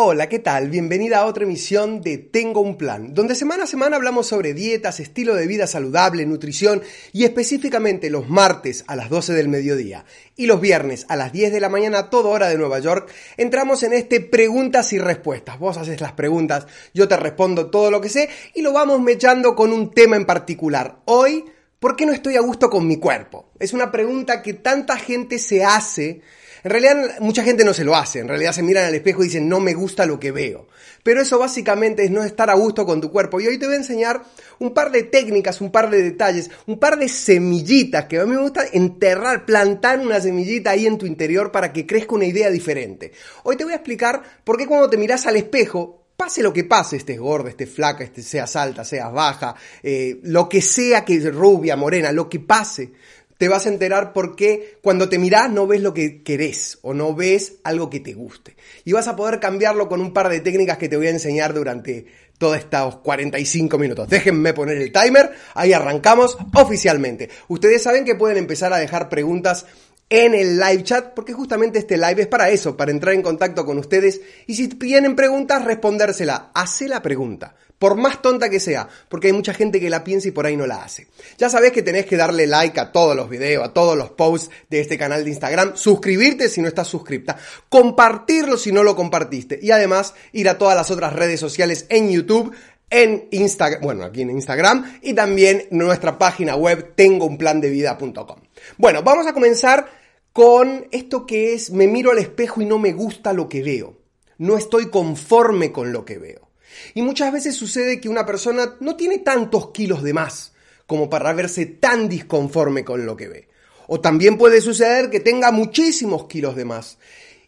Hola, ¿qué tal? Bienvenida a otra emisión de Tengo un Plan, donde semana a semana hablamos sobre dietas, estilo de vida saludable, nutrición y específicamente los martes a las 12 del mediodía y los viernes a las 10 de la mañana a toda hora de Nueva York entramos en este preguntas y respuestas. Vos haces las preguntas, yo te respondo todo lo que sé y lo vamos mechando con un tema en particular. Hoy, ¿por qué no estoy a gusto con mi cuerpo? Es una pregunta que tanta gente se hace en realidad mucha gente no se lo hace, en realidad se miran al espejo y dicen no me gusta lo que veo. Pero eso básicamente es no estar a gusto con tu cuerpo. Y hoy te voy a enseñar un par de técnicas, un par de detalles, un par de semillitas que a mí me gusta enterrar, plantar una semillita ahí en tu interior para que crezca una idea diferente. Hoy te voy a explicar por qué cuando te miras al espejo pase lo que pase, estés gorda, estés flaca, estés, seas alta, seas baja, eh, lo que sea que rubia, morena, lo que pase, te vas a enterar por qué cuando te mirás no ves lo que querés o no ves algo que te guste. Y vas a poder cambiarlo con un par de técnicas que te voy a enseñar durante todos estos 45 minutos. Déjenme poner el timer, ahí arrancamos oficialmente. Ustedes saben que pueden empezar a dejar preguntas en el live chat, porque justamente este live es para eso, para entrar en contacto con ustedes y si tienen preguntas, respondérsela. Hace la pregunta por más tonta que sea, porque hay mucha gente que la piensa y por ahí no la hace. Ya sabés que tenés que darle like a todos los videos, a todos los posts de este canal de Instagram, suscribirte si no estás suscripta, compartirlo si no lo compartiste y además ir a todas las otras redes sociales en YouTube, en Instagram, bueno, aquí en Instagram y también nuestra página web tengounplandevida.com. Bueno, vamos a comenzar con esto que es me miro al espejo y no me gusta lo que veo. No estoy conforme con lo que veo. Y muchas veces sucede que una persona no tiene tantos kilos de más como para verse tan disconforme con lo que ve. O también puede suceder que tenga muchísimos kilos de más.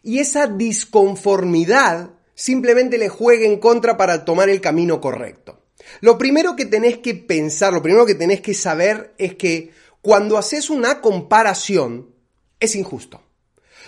Y esa disconformidad simplemente le juegue en contra para tomar el camino correcto. Lo primero que tenés que pensar, lo primero que tenés que saber es que cuando haces una comparación es injusto.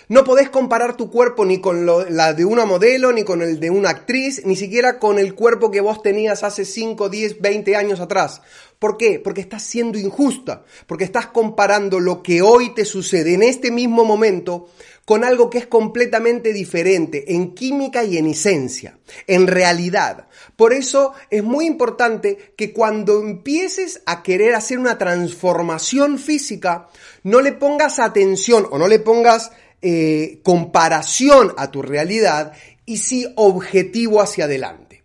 No podés comparar tu cuerpo ni con la de una modelo, ni con el de una actriz, ni siquiera con el cuerpo que vos tenías hace 5, 10, 20 años atrás. ¿Por qué? Porque estás siendo injusta, porque estás comparando lo que hoy te sucede en este mismo momento con algo que es completamente diferente en química y en esencia, en realidad. Por eso es muy importante que cuando empieces a querer hacer una transformación física, no le pongas atención o no le pongas eh, comparación a tu realidad y sí objetivo hacia adelante.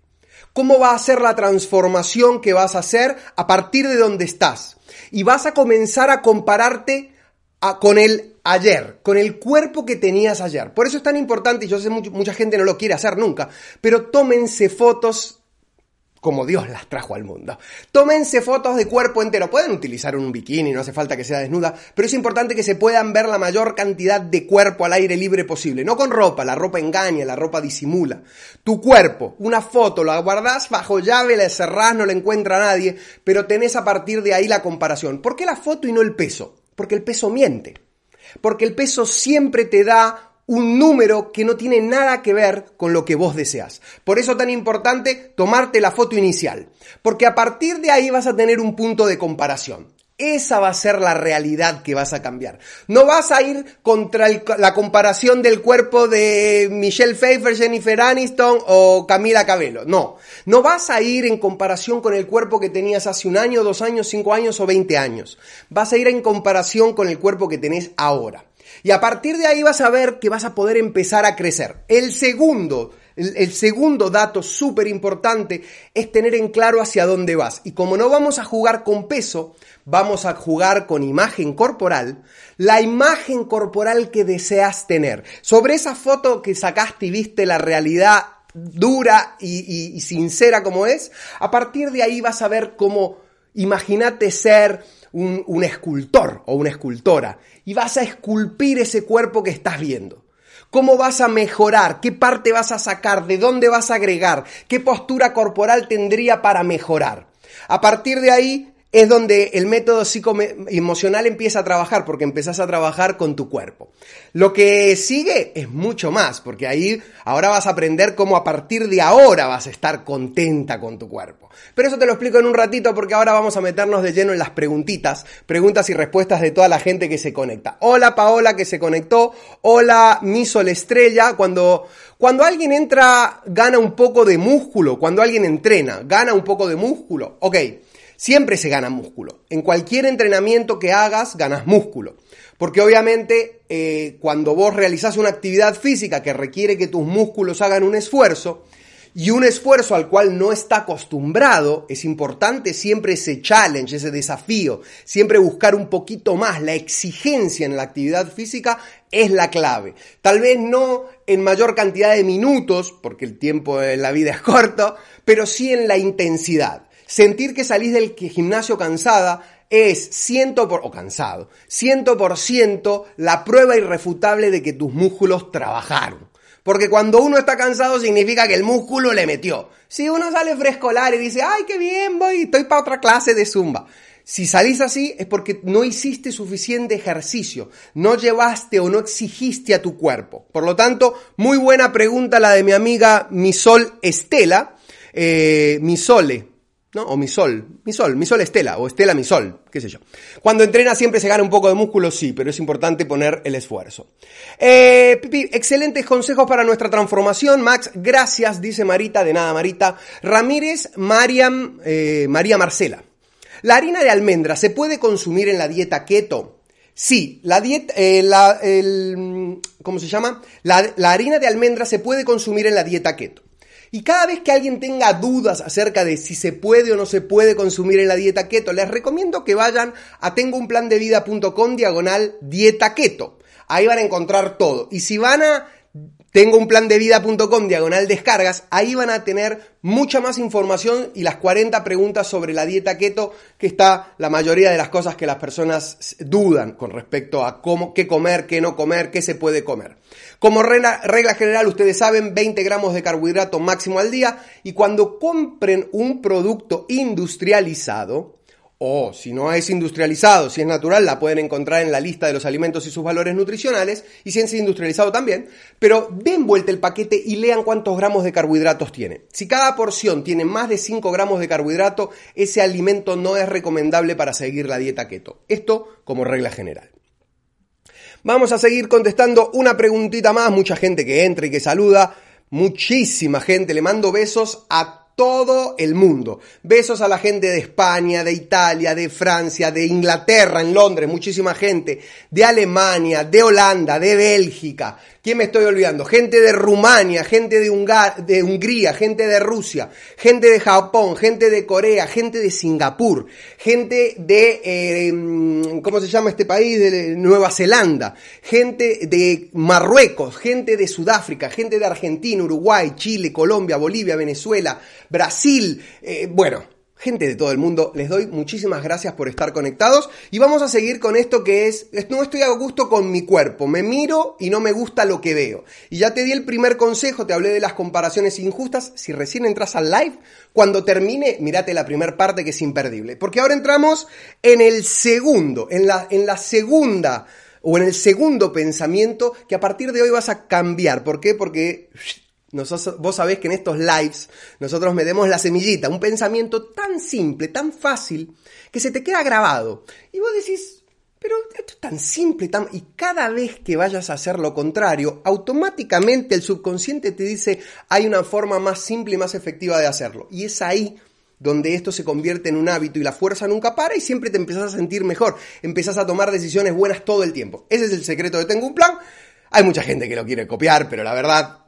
¿Cómo va a ser la transformación que vas a hacer a partir de donde estás? Y vas a comenzar a compararte con el ayer, con el cuerpo que tenías ayer. Por eso es tan importante, y yo sé mucha, mucha gente no lo quiere hacer nunca, pero tómense fotos como Dios las trajo al mundo. Tómense fotos de cuerpo entero. Pueden utilizar un bikini, no hace falta que sea desnuda, pero es importante que se puedan ver la mayor cantidad de cuerpo al aire libre posible. No con ropa, la ropa engaña, la ropa disimula. Tu cuerpo, una foto, la guardás bajo llave, la cerrás, no la encuentra nadie, pero tenés a partir de ahí la comparación. ¿Por qué la foto y no el peso? Porque el peso miente. Porque el peso siempre te da un número que no tiene nada que ver con lo que vos deseas. Por eso tan importante tomarte la foto inicial, porque a partir de ahí vas a tener un punto de comparación. Esa va a ser la realidad que vas a cambiar. No vas a ir contra la comparación del cuerpo de Michelle Pfeiffer, Jennifer Aniston o Camila Cabello. No. No vas a ir en comparación con el cuerpo que tenías hace un año, dos años, cinco años o veinte años. Vas a ir en comparación con el cuerpo que tenés ahora. Y a partir de ahí vas a ver que vas a poder empezar a crecer. El segundo, el, segundo dato súper importante es tener en claro hacia dónde vas. Y como no vamos a jugar con peso, vamos a jugar con imagen corporal, la imagen corporal que deseas tener. Sobre esa foto que sacaste y viste la realidad dura y, sincera como es, a partir de ahí vas a ver cómo, imagínate ser un, escultor o una escultora y vas a esculpir ese cuerpo que estás viendo. ¿Cómo vas a mejorar? ¿Qué parte vas a sacar? ¿De dónde vas a agregar? ¿Qué postura corporal tendría para mejorar? A partir de ahí es donde el método psicoemocional empieza a trabajar, porque empezás a trabajar con tu cuerpo. Lo que sigue es mucho más, porque ahí ahora vas a aprender cómo a partir de ahora vas a estar contenta con tu cuerpo. Pero eso te lo explico en un ratito, porque ahora vamos a meternos de lleno en las preguntitas, preguntas y respuestas de toda la gente que se conecta. Hola Paola que se conectó, hola mi sol estrella, cuando, cuando alguien entra gana un poco de músculo, cuando alguien entrena gana un poco de músculo, ok. Siempre se gana músculo. En cualquier entrenamiento que hagas, ganas músculo. Porque obviamente eh, cuando vos realizás una actividad física que requiere que tus músculos hagan un esfuerzo, y un esfuerzo al cual no está acostumbrado, es importante siempre ese challenge, ese desafío, siempre buscar un poquito más, la exigencia en la actividad física es la clave. Tal vez no en mayor cantidad de minutos, porque el tiempo en la vida es corto, pero sí en la intensidad. Sentir que salís del gimnasio cansada es ciento por, o cansado, ciento por ciento la prueba irrefutable de que tus músculos trabajaron. Porque cuando uno está cansado significa que el músculo le metió. Si uno sale frescolar y dice, ay, qué bien, voy, estoy para otra clase de zumba. Si salís así es porque no hiciste suficiente ejercicio, no llevaste o no exigiste a tu cuerpo. Por lo tanto, muy buena pregunta la de mi amiga Misol Estela, eh, Misole, ¿no? O mi sol, mi sol, mi sol Estela, o Estela mi sol, qué sé yo. Cuando entrena siempre se gana un poco de músculo, sí, pero es importante poner el esfuerzo. Eh, Pipi, excelentes consejos para nuestra transformación, Max, gracias, dice Marita, de nada Marita. Ramírez, Mariam, eh, María Marcela. ¿La harina de almendra se puede consumir en la dieta keto? Sí, la dieta, eh, la, ¿cómo se llama? La, la harina de almendra se puede consumir en la dieta keto. Y cada vez que alguien tenga dudas acerca de si se puede o no se puede consumir en la dieta keto, les recomiendo que vayan a tengounplandevida.com diagonal dieta keto. Ahí van a encontrar todo. Y si van a tengo un plan de vida.com diagonal descargas, ahí van a tener mucha más información y las 40 preguntas sobre la dieta keto, que está la mayoría de las cosas que las personas dudan con respecto a cómo, qué comer, qué no comer, qué se puede comer. Como regla, regla general, ustedes saben, 20 gramos de carbohidrato máximo al día y cuando compren un producto industrializado, o si no es industrializado, si es natural, la pueden encontrar en la lista de los alimentos y sus valores nutricionales, y si es industrializado también, pero den vuelta el paquete y lean cuántos gramos de carbohidratos tiene. Si cada porción tiene más de 5 gramos de carbohidrato, ese alimento no es recomendable para seguir la dieta keto. Esto como regla general. Vamos a seguir contestando una preguntita más, mucha gente que entra y que saluda, muchísima gente, le mando besos a todo el mundo. Besos a la gente de España, de Italia, de Francia, de Inglaterra, en Londres, muchísima gente, de Alemania, de Holanda, de Bélgica, ¿Quién me estoy olvidando? Gente de Rumania, gente de, Hungría, gente de Rusia, gente de Japón, gente de Corea, gente de Singapur, gente de, eh, ¿cómo se llama este país? De Nueva Zelanda, gente de Marruecos, gente de Sudáfrica, gente de Argentina, Uruguay, Chile, Colombia, Bolivia, Venezuela, Brasil, eh, bueno gente de todo el mundo, les doy muchísimas gracias por estar conectados y vamos a seguir con esto que es, no estoy a gusto con mi cuerpo, me miro y no me gusta lo que veo. Y ya te di el primer consejo, te hablé de las comparaciones injustas, si recién entras al live, cuando termine, mírate la primera parte que es imperdible, porque ahora entramos en el segundo, en la, en la segunda o en el segundo pensamiento que a partir de hoy vas a cambiar. ¿Por qué? Porque vos sabés que en estos lives nosotros metemos la semillita, un pensamiento tan simple, tan fácil, que se te queda grabado. Y vos decís, pero esto es tan simple, tan... y cada vez que vayas a hacer lo contrario, automáticamente el subconsciente te dice, hay una forma más simple y más efectiva de hacerlo. Y es ahí donde esto se convierte en un hábito y la fuerza nunca para y siempre te empezás a sentir mejor, empezás a tomar decisiones buenas todo el tiempo. Ese es el secreto de Tengo un Plan. Hay mucha gente que lo quiere copiar, pero la verdad,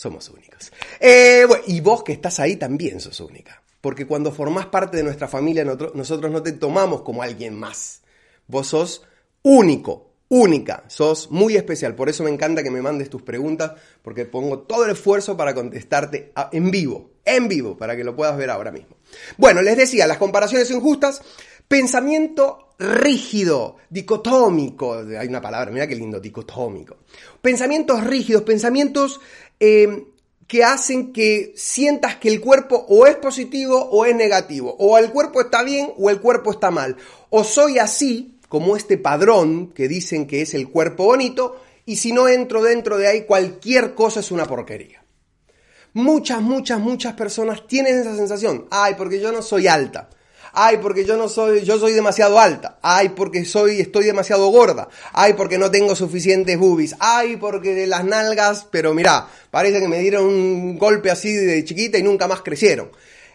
somos únicos. Eh, y vos que estás ahí también sos única. Porque cuando formás parte de nuestra familia, nosotros no te tomamos como alguien más. Vos sos único, única, sos muy especial. Por eso me encanta que me mandes tus preguntas, porque pongo todo el esfuerzo para contestarte en vivo, en vivo, para que lo puedas ver ahora mismo. Bueno, les decía, las comparaciones injustas, pensamiento rígido, dicotómico, hay una palabra, mira qué lindo, dicotómico. Pensamientos rígidos, pensamientos eh, que hacen que sientas que el cuerpo o es positivo o es negativo, o el cuerpo está bien o el cuerpo está mal, o soy así, como este padrón que dicen que es el cuerpo bonito, y si no entro dentro de ahí, cualquier cosa es una porquería. Muchas, muchas, muchas personas tienen esa sensación. Ay, porque yo no soy alta. Ay, porque yo no soy, yo soy demasiado alta. Ay, porque soy, estoy demasiado gorda. Ay, porque no tengo suficientes boobies. Ay, porque de las nalgas, pero mira, parece que me dieron un golpe así de chiquita y nunca más crecieron.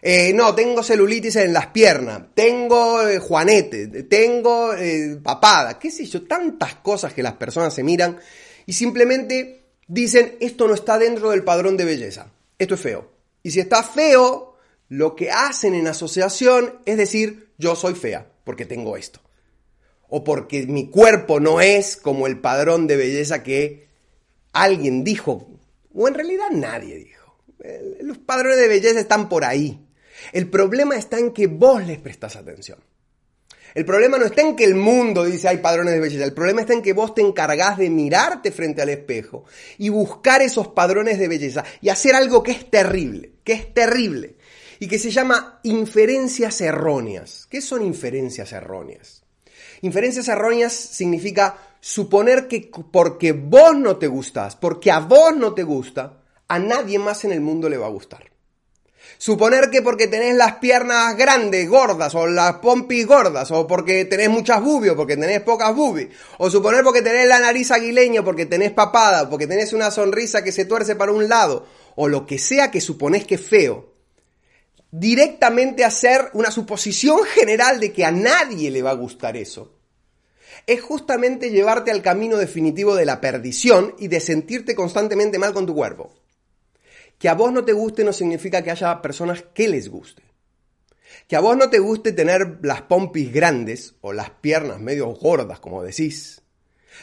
Eh, no, tengo celulitis en las piernas, tengo eh, juanete, tengo eh, papada, qué sé yo, tantas cosas que las personas se miran y simplemente dicen, esto no está dentro del padrón de belleza, esto es feo. Y si está feo, lo que hacen en asociación es decir, yo soy fea porque tengo esto. O porque mi cuerpo no es como el padrón de belleza que alguien dijo, o en realidad nadie dijo. Los padrones de belleza están por ahí. El problema está en que vos les prestas atención. El problema no está en que el mundo dice hay padrones de belleza, el problema está en que vos te encargás de mirarte frente al espejo y buscar esos padrones de belleza y hacer algo que es terrible, que es terrible y que se llama inferencias erróneas. ¿Qué son inferencias erróneas? Inferencias erróneas significa suponer que porque vos no te gustás, porque a vos no te gusta, a nadie más en el mundo le va a gustar. Suponer que porque tenés las piernas grandes, gordas, o las pompis gordas, o porque tenés muchas bubias, o porque tenés pocas boobies, o suponer porque tenés la nariz aguileña, porque tenés papada, porque tenés una sonrisa que se tuerce para un lado, o lo que sea que suponés que es feo, directamente hacer una suposición general de que a nadie le va a gustar eso, es justamente llevarte al camino definitivo de la perdición y de sentirte constantemente mal con tu cuerpo. Que a vos no te guste no significa que haya personas que les guste. Que a vos no te guste tener las pompis grandes o las piernas medio gordas, como decís,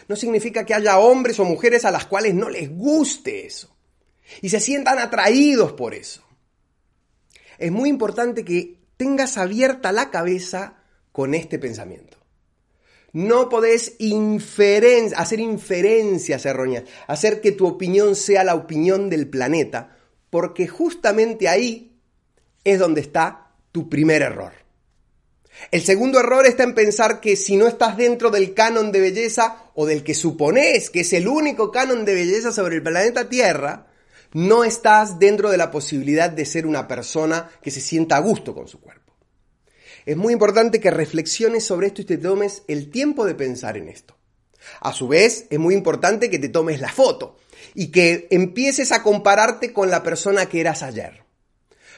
no significa que haya hombres o mujeres a las cuales no les guste eso y se sientan atraídos por eso. Es muy importante que tengas abierta la cabeza con este pensamiento. No podés hacer inferencias erróneas, hacer que tu opinión sea la opinión del planeta, porque justamente ahí es donde está tu primer error. El segundo error está en pensar que si no estás dentro del canon de belleza o del que supones que es el único canon de belleza sobre el planeta Tierra, no estás dentro de la posibilidad de ser una persona que se sienta a gusto con su cuerpo. Es muy importante que reflexiones sobre esto y te tomes el tiempo de pensar en esto. A su vez, es muy importante que te tomes la foto y que empieces a compararte con la persona que eras ayer.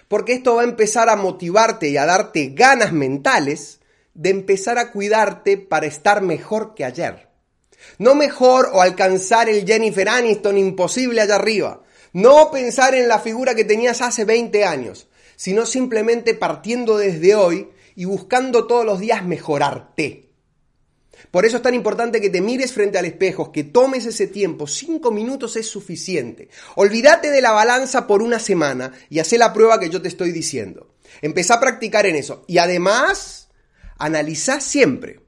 Porque esto va a empezar a motivarte y a darte ganas mentales de empezar a cuidarte para estar mejor que ayer. No mejor o alcanzar el Jennifer Aniston imposible allá arriba. No pensar en la figura que tenías hace 20 años, sino simplemente partiendo desde hoy y buscando todos los días mejorarte. Por eso es tan importante que te mires frente al espejo, que tomes ese tiempo. Cinco minutos es suficiente. Olvídate de la balanza por una semana y haz la prueba que yo te estoy diciendo. Empezá a practicar en eso. Y además, analizá siempre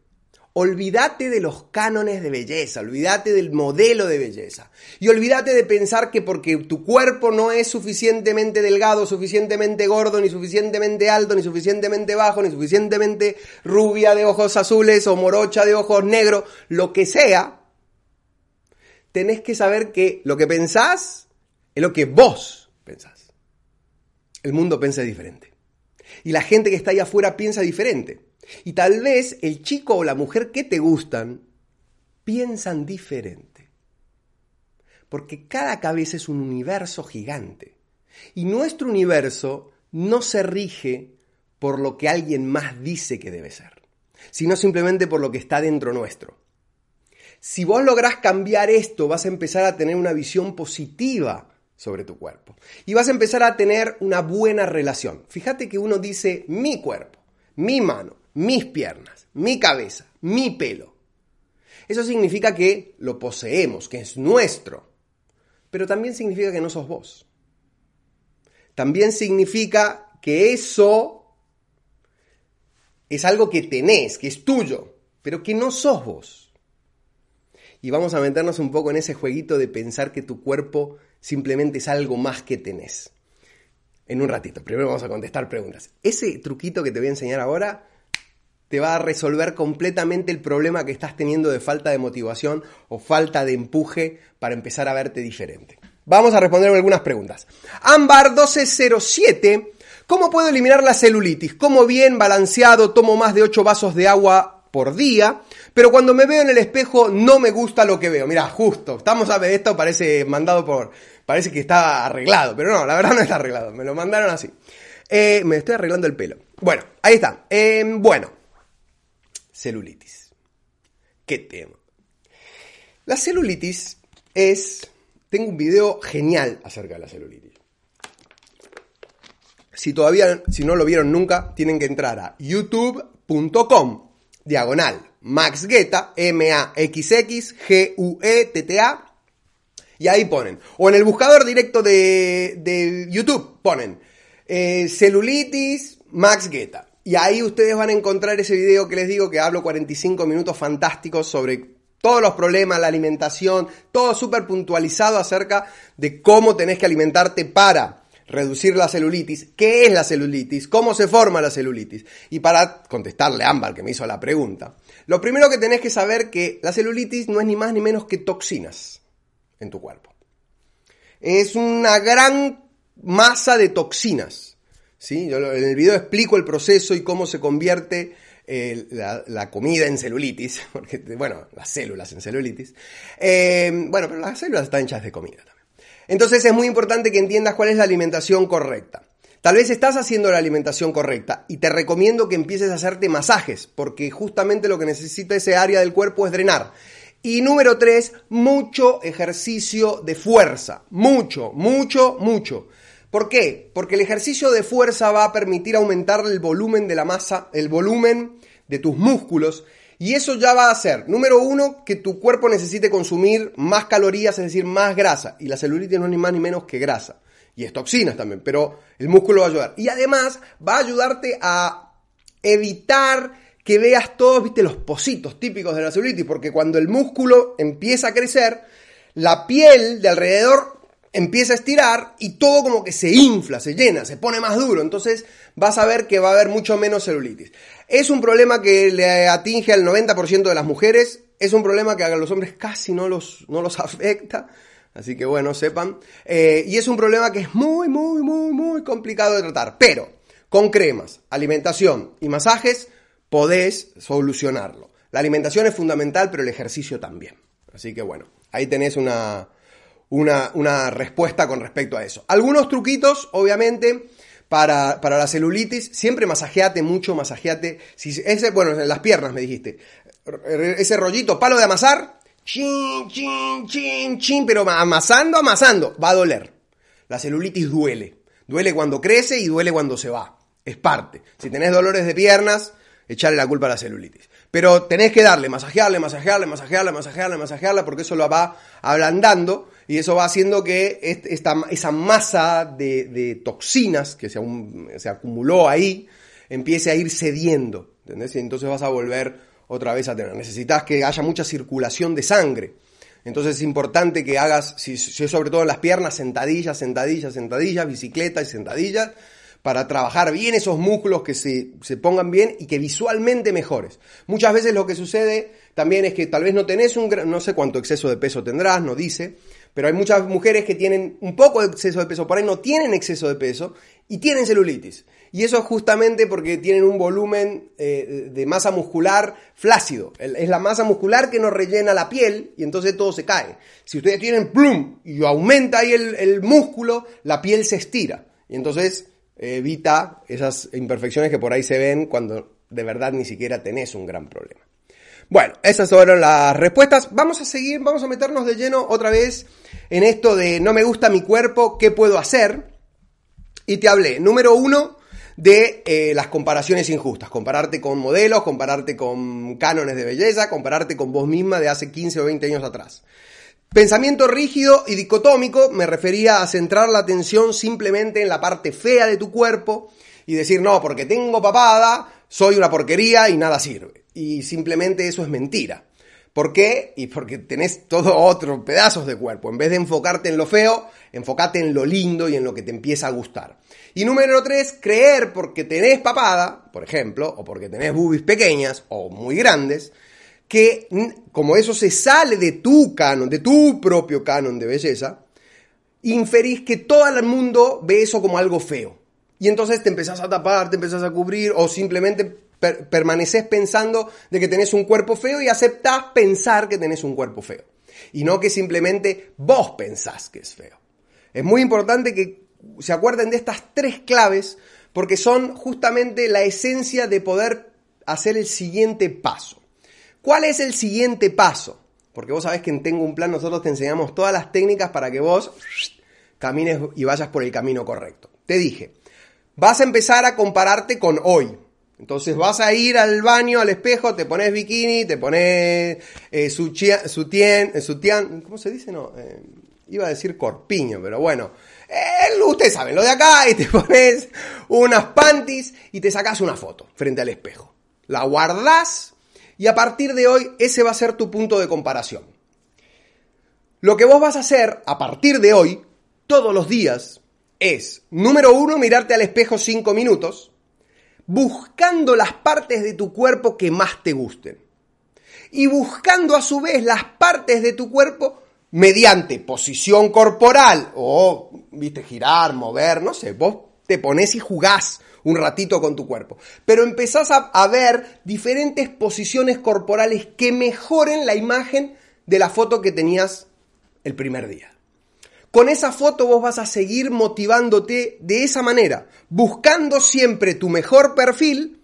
Olvídate de los cánones de belleza, olvídate del modelo de belleza. Y olvídate de pensar que porque tu cuerpo no es suficientemente delgado, suficientemente gordo, ni suficientemente alto, ni suficientemente bajo, ni suficientemente rubia de ojos azules o morocha de ojos negros, lo que sea, tenés que saber que lo que pensás es lo que vos pensás. El mundo piensa diferente. Y la gente que está ahí afuera piensa diferente. Y tal vez el chico o la mujer que te gustan piensan diferente. Porque cada cabeza es un universo gigante. Y nuestro universo no se rige por lo que alguien más dice que debe ser, sino simplemente por lo que está dentro nuestro. Si vos lográs cambiar esto, vas a empezar a tener una visión positiva sobre tu cuerpo. Y vas a empezar a tener una buena relación. Fíjate que uno dice mi cuerpo, mi mano, mis piernas, mi cabeza, mi pelo. Eso significa que lo poseemos, que es nuestro. Pero también significa que no sos vos. También significa que eso es algo que tenés, que es tuyo, pero que no sos vos. y vamos a meternos un poco en ese jueguito de pensar que tu cuerpo simplemente es algo más que tenés. En un ratito, primero vamos a contestar preguntas. Ese truquito que te voy a enseñar ahora te va a resolver completamente el problema que estás teniendo de falta de motivación o falta de empuje para empezar a verte diferente. Vamos a responder algunas preguntas. Ámbar 1207, ¿cómo puedo eliminar la celulitis? ¿Cómo bien balanceado tomo más de 8 vasos de agua por día? Pero cuando me veo en el espejo no me gusta lo que veo. Mira, justo, estamos a ver, esto parece mandado por, parece que está arreglado, pero no, la verdad no está arreglado, me lo mandaron así. Eh, me estoy arreglando el pelo. Bueno, ahí está. Eh, bueno, celulitis. ¿Qué tema? La celulitis es... Tengo un video genial acerca de la celulitis. Si todavía, si no lo vieron nunca, tienen que entrar a youtube.com, diagonal, Max M-A-X-X, G-U-E-T-T-A, y ahí ponen. O en el buscador directo de, YouTube ponen eh, celulitis Max Guetta. Y ahí ustedes van a encontrar ese video que les digo que hablo 45 minutos fantásticos sobre todos los problemas, la alimentación, todo súper puntualizado acerca de cómo tenés que alimentarte para reducir la celulitis, qué es la celulitis, cómo se forma la celulitis. Y para contestarle a Ámbar, que me hizo la pregunta, lo primero que tenés que saber que la celulitis no es ni más ni menos que toxinas en tu cuerpo. Es una gran masa de toxinas ¿sí? En el video explico el proceso y cómo se convierte eh, la, comida en celulitis, porque, bueno, las células en celulitis. Eh, bueno, pero las células están hechas de comida también. Entonces es muy importante que entiendas cuál es la alimentación correcta. Tal vez estás haciendo la alimentación correcta y te recomiendo que empieces a hacerte masajes, porque justamente lo que necesita ese área del cuerpo es drenar. Y número tres, mucho ejercicio de fuerza. Mucho, mucho, mucho. ¿Por qué? Porque el ejercicio de fuerza va a permitir aumentar el volumen de la masa, el volumen de tus músculos. Y eso ya va a hacer, número uno, que tu cuerpo necesite consumir más calorías, es decir, más grasa. Y la celulitis no es ni más ni menos que grasa. Y es toxinas también, pero el músculo va a ayudar. Y además va a ayudarte a evitar que veas todos, viste, los positos típicos de la celulitis, porque cuando el músculo empieza a crecer, la piel de alrededor empieza a estirar y todo como que se infla, se llena, se pone más duro. Entonces vas a ver que va a haber mucho menos celulitis. Es un problema que le atinge al 90% de las mujeres. Es un problema que a los hombres casi no los, no los afecta. Así que bueno, sepan. Eh, y es un problema que es muy, muy, muy, muy complicado de tratar. Pero con cremas, alimentación y masajes podés solucionarlo. La alimentación es fundamental, pero el ejercicio también. Así que bueno, ahí tenés una, una, respuesta con respecto a eso. Algunos truquitos, obviamente, para, la celulitis, siempre masajeate mucho, masajeate. Ese, bueno, en las piernas me dijiste. Ese rollito, palo de amasar, chin, chin, chin, chin, pero amasando, amasando, va a doler. La celulitis duele. Duele cuando crece y duele cuando se va. Es parte. Si tenés dolores de piernas, echarle la culpa a la celulitis. Pero tenés que darle, masajearle, masajearle, masajearle, masajearle, masajearle, porque eso lo va ablandando y eso va haciendo que esta, esa masa de, toxinas que se, se, acumuló ahí empiece a ir cediendo. ¿entendés? Y entonces vas a volver otra vez a tener. Necesitas que haya mucha circulación de sangre. Entonces es importante que hagas, si, si sobre todo en las piernas, sentadillas, sentadillas, sentadillas, bicicleta y sentadillas, para trabajar bien esos músculos, que se, se, pongan bien y que visualmente mejores. Muchas veces lo que sucede también es que tal vez no tenés un, no sé cuánto exceso de peso tendrás, no dice, pero hay muchas mujeres que tienen un poco de exceso de peso, por ahí no tienen exceso de peso y tienen celulitis. Y eso es justamente porque tienen un volumen eh, de masa muscular flácido. Es la masa muscular que nos rellena la piel y entonces todo se cae. Si ustedes tienen plum y aumenta ahí el, el músculo, la piel se estira. Y entonces evita esas imperfecciones que por ahí se ven cuando de verdad ni siquiera tenés un gran problema. Bueno, esas fueron las respuestas. Vamos a seguir, vamos a meternos de lleno otra vez en esto de no me gusta mi cuerpo, ¿qué puedo hacer? Y te hablé, número uno, de eh, las comparaciones injustas. Compararte con modelos, compararte con cánones de belleza, compararte con vos misma de hace 15 o 20 años atrás. Pensamiento rígido y dicotómico me refería a centrar la atención simplemente en la parte fea de tu cuerpo y decir, no, porque tengo papada, soy una porquería y nada sirve. Y simplemente eso es mentira. ¿Por qué? Y porque tenés todo otro pedazos de cuerpo. En vez de enfocarte en lo feo, enfocate en lo lindo y en lo que te empieza a gustar. Y número tres, creer porque tenés papada, por ejemplo, o porque tenés boobies pequeñas o muy grandes, que como eso se sale de tu canon, de tu propio canon de belleza, inferís que todo el mundo ve eso como algo feo. Y entonces te empezás a tapar, te empezás a cubrir o simplemente permaneces pensando de que tenés un cuerpo feo y aceptás pensar que tenés un cuerpo feo. Y no que simplemente vos pensás que es feo. Es muy importante que se acuerden de estas tres claves porque son justamente la esencia de poder hacer el siguiente paso. ¿Cuál es el siguiente paso? Porque vos sabés que en Tengo un Plan nosotros te enseñamos todas las técnicas para que vos camines y vayas por el camino correcto. Te dije, vas a empezar a compararte con hoy. Entonces vas a ir al baño, al espejo, te pones bikini, te pones eh, sutién, eh, ¿cómo se dice? No, eh, iba a decir corpiño, pero bueno. Eh, ustedes saben, lo de acá, y te pones unas panties y te sacas una foto frente al espejo. La guardás y a partir de hoy ese va a ser tu punto de comparación. Lo que vos vas a hacer a partir de hoy, todos los días, es, número uno, mirarte al espejo cinco minutos buscando las partes de tu cuerpo que más te gusten. Y buscando a su vez las partes de tu cuerpo mediante posición corporal o, viste, girar, mover, no sé, vos te pones y jugás un ratito con tu cuerpo. Pero empezás a, a ver diferentes posiciones corporales que mejoren la imagen de la foto que tenías el primer día. Con esa foto vos vas a seguir motivándote de esa manera, buscando siempre tu mejor perfil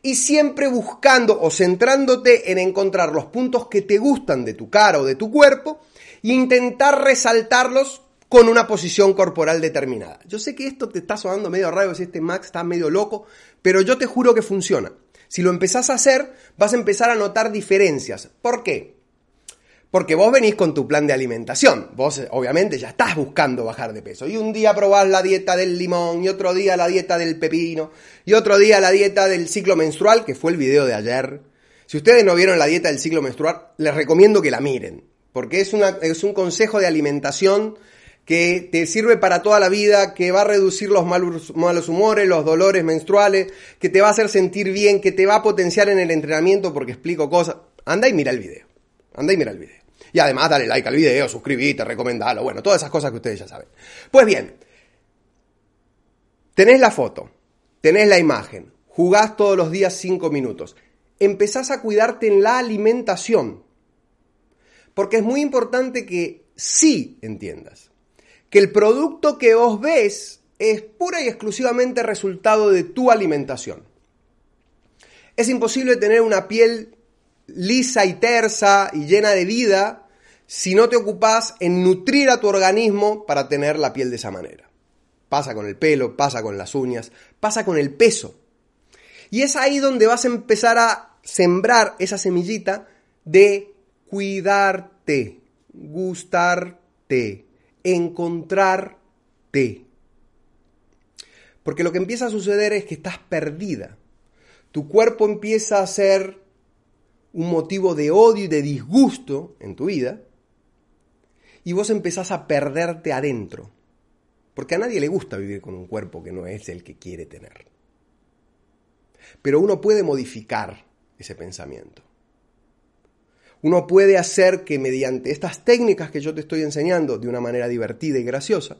y siempre buscando o centrándote en encontrar los puntos que te gustan de tu cara o de tu cuerpo e intentar resaltarlos con una posición corporal determinada. Yo sé que esto te está sonando medio raro, si este Max está medio loco, pero yo te juro que funciona. Si lo empezás a hacer, vas a empezar a notar diferencias. ¿Por qué? Porque vos venís con tu plan de alimentación. Vos obviamente ya estás buscando bajar de peso. Y un día probás la dieta del limón, y otro día la dieta del pepino, y otro día la dieta del ciclo menstrual, que fue el video de ayer. Si ustedes no vieron la dieta del ciclo menstrual, les recomiendo que la miren. Porque es, una, es un consejo de alimentación que te sirve para toda la vida, que va a reducir los malos, malos, humores, los dolores menstruales, que te va a hacer sentir bien, que te va a potenciar en el entrenamiento porque explico cosas. Anda y mira el video. Anda y mira el video. Y además dale like al video, suscribite, recomendalo, bueno, todas esas cosas que ustedes ya saben. Pues bien, tenés la foto, tenés la imagen, jugás todos los días 5 minutos, empezás a cuidarte en la alimentación. Porque es muy importante que sí entiendas que el producto que vos ves es pura y exclusivamente resultado de tu alimentación. Es imposible tener una piel lisa y tersa y llena de vida si no te ocupas en nutrir a tu organismo para tener la piel de esa manera. Pasa con el pelo, pasa con las uñas, pasa con el peso. Y es ahí donde vas a empezar a sembrar esa semillita de cuidarte, gustarte, encontrarte. Porque lo que empieza a suceder es que estás perdida. Tu cuerpo empieza a ser un motivo de odio y de disgusto en tu vida, y vos empezás a perderte adentro. Porque a nadie le gusta vivir con un cuerpo que no es el que quiere tener. Pero uno puede modificar ese pensamiento. Uno puede hacer que mediante estas técnicas que yo te estoy enseñando de una manera divertida y graciosa,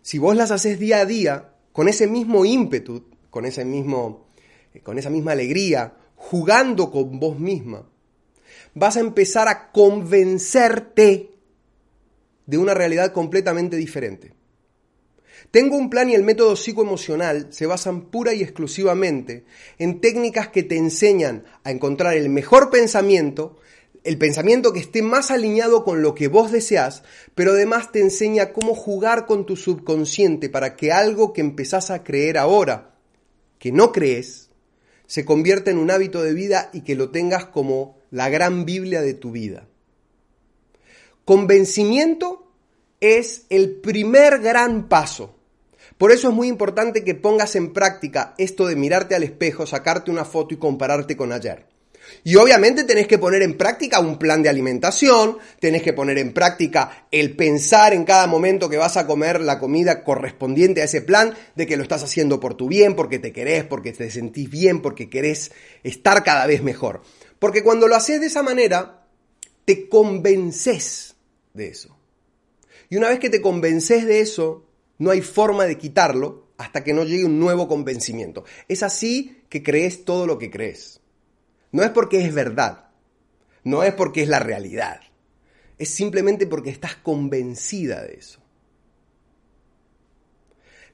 si vos las haces día a día con ese mismo ímpetu, con ese mismo con esa misma alegría, jugando con vos misma, vas a empezar a convencerte de una realidad completamente diferente. Tengo un plan y el método psicoemocional se basan pura y exclusivamente en técnicas que te enseñan a encontrar el mejor pensamiento, el pensamiento que esté más alineado con lo que vos deseas, pero además te enseña cómo jugar con tu subconsciente para que algo que empezás a creer ahora, que no crees, se convierta en un hábito de vida y que lo tengas como la gran Biblia de tu vida. Convencimiento es el primer gran paso. Por eso es muy importante que pongas en práctica esto de mirarte al espejo, sacarte una foto y compararte con ayer. Y obviamente tenés que poner en práctica un plan de alimentación, tenés que poner en práctica el pensar en cada momento que vas a comer la comida correspondiente a ese plan, de que lo estás haciendo por tu bien, porque te querés, porque te sentís bien, porque querés estar cada vez mejor. Porque cuando lo haces de esa manera, te convences de eso. Y una vez que te convences de eso, no hay forma de quitarlo hasta que no llegue un nuevo convencimiento. Es así que crees todo lo que crees. No es porque es verdad, no es porque es la realidad, es simplemente porque estás convencida de eso.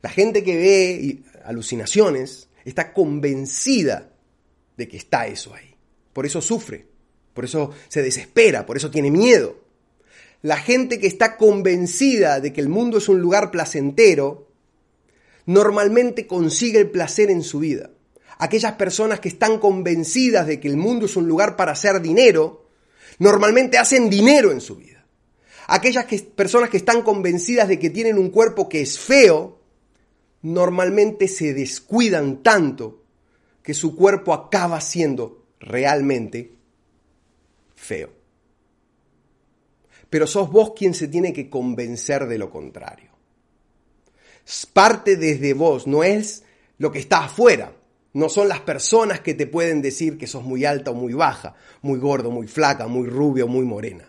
La gente que ve alucinaciones está convencida de que está eso ahí. Por eso sufre, por eso se desespera, por eso tiene miedo. La gente que está convencida de que el mundo es un lugar placentero, normalmente consigue el placer en su vida aquellas personas que están convencidas de que el mundo es un lugar para hacer dinero, normalmente hacen dinero en su vida. Aquellas personas que están convencidas de que tienen un cuerpo que es feo, normalmente se descuidan tanto que su cuerpo acaba siendo realmente feo. Pero sos vos quien se tiene que convencer de lo contrario. Parte desde vos, no es lo que está afuera. No son las personas que te pueden decir que sos muy alta o muy baja, muy gordo, muy flaca, muy rubio, muy morena.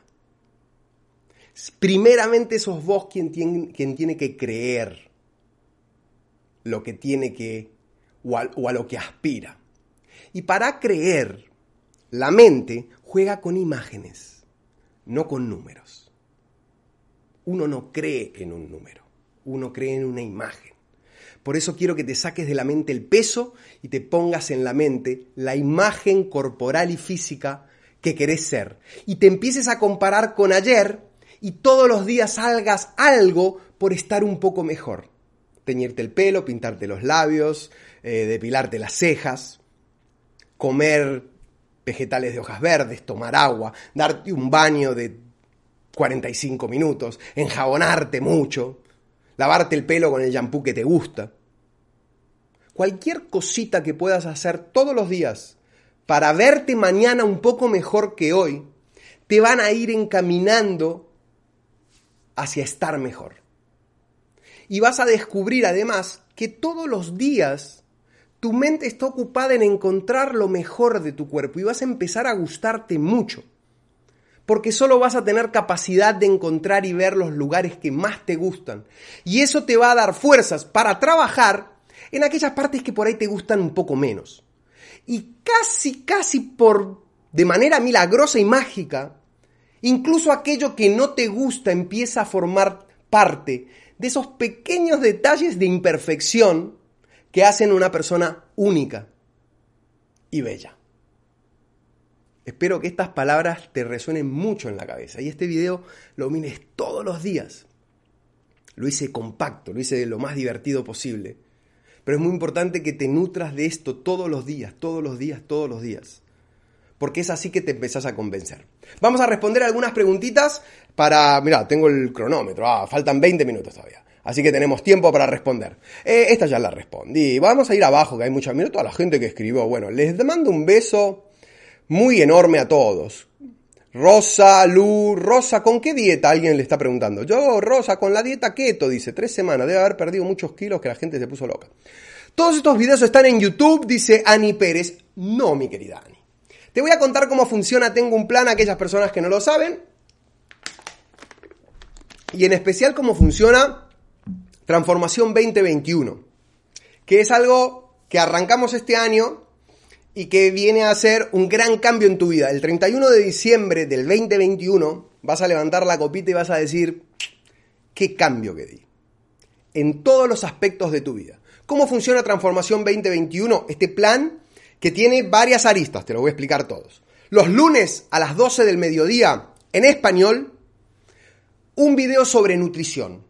Primeramente sos vos quien tiene, quien tiene que creer lo que tiene que o a lo que aspira. Y para creer, la mente juega con imágenes, no con números. Uno no cree en un número, uno cree en una imagen. Por eso quiero que te saques de la mente el peso y te pongas en la mente la imagen corporal y física que querés ser. Y te empieces a comparar con ayer y todos los días hagas algo por estar un poco mejor. Teñirte el pelo, pintarte los labios, eh, depilarte las cejas, comer vegetales de hojas verdes, tomar agua, darte un baño de 45 minutos, enjabonarte mucho, lavarte el pelo con el shampoo que te gusta. Cualquier cosita que puedas hacer todos los días para verte mañana un poco mejor que hoy, te van a ir encaminando hacia estar mejor. Y vas a descubrir además que todos los días tu mente está ocupada en encontrar lo mejor de tu cuerpo y vas a empezar a gustarte mucho porque solo vas a tener capacidad de encontrar y ver los lugares que más te gustan. Y eso te va a dar fuerzas para trabajar en aquellas partes que por ahí te gustan un poco menos. Y casi, casi por, de manera milagrosa y mágica, incluso aquello que no te gusta empieza a formar parte de esos pequeños detalles de imperfección que hacen una persona única y bella. Espero que estas palabras te resuenen mucho en la cabeza y este video lo mires todos los días. Lo hice compacto, lo hice de lo más divertido posible. Pero es muy importante que te nutras de esto todos los días, todos los días, todos los días. Porque es así que te empezás a convencer. Vamos a responder algunas preguntitas para... Mira, tengo el cronómetro. Ah, faltan 20 minutos todavía. Así que tenemos tiempo para responder. Eh, esta ya la respondí. Vamos a ir abajo, que hay mucha... Mira toda la gente que escribió. Bueno, les mando un beso muy enorme a todos. Rosa, Lu, Rosa, ¿con qué dieta? Alguien le está preguntando. Yo, Rosa, con la dieta keto, dice, tres semanas, debe haber perdido muchos kilos que la gente se puso loca. Todos estos videos están en YouTube, dice Ani Pérez. No, mi querida Ani. Te voy a contar cómo funciona Tengo un plan a aquellas personas que no lo saben. Y en especial cómo funciona Transformación 2021. Que es algo que arrancamos este año y que viene a ser un gran cambio en tu vida. El 31 de diciembre del 2021 vas a levantar la copita y vas a decir, ¿qué cambio que di? En todos los aspectos de tu vida. ¿Cómo funciona Transformación 2021? Este plan que tiene varias aristas, te lo voy a explicar todos. Los lunes a las 12 del mediodía, en español, un video sobre nutrición.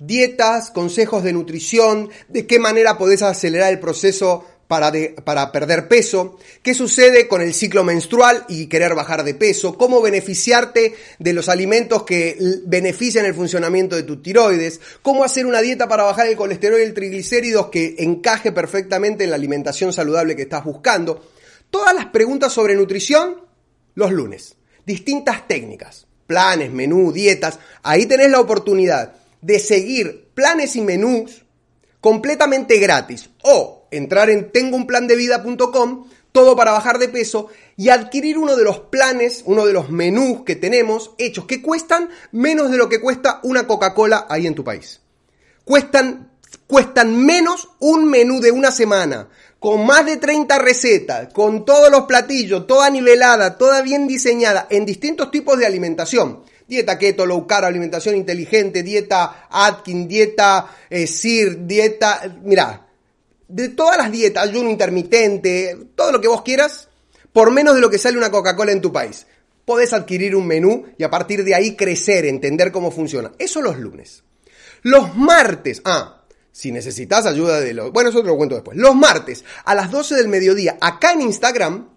Dietas, consejos de nutrición, de qué manera podés acelerar el proceso para, perder peso, qué sucede con el ciclo menstrual y querer bajar de peso, cómo beneficiarte de los alimentos que benefician el funcionamiento de tu tiroides, cómo hacer una dieta para bajar el colesterol y el triglicéridos que encaje perfectamente en la alimentación saludable que estás buscando. Todas las preguntas sobre nutrición los lunes. Distintas técnicas, planes, menú, dietas. Ahí tenés la oportunidad de seguir planes y menús completamente gratis o entrar en tengounplandevida.com, todo para bajar de peso y adquirir uno de los planes, uno de los menús que tenemos hechos que cuestan menos de lo que cuesta una Coca-Cola ahí en tu país. Cuestan, cuestan menos un menú de una semana, con más de 30 recetas, con todos los platillos, toda nivelada, toda bien diseñada, en distintos tipos de alimentación dieta keto, low carb, alimentación inteligente, dieta Atkin, dieta eh, SIR, dieta, mira, de todas las dietas, ayuno intermitente, todo lo que vos quieras, por menos de lo que sale una Coca-Cola en tu país. Podés adquirir un menú y a partir de ahí crecer, entender cómo funciona. Eso los lunes. Los martes, ah, si necesitas ayuda de los... Bueno, eso te lo cuento después. Los martes a las 12 del mediodía, acá en Instagram,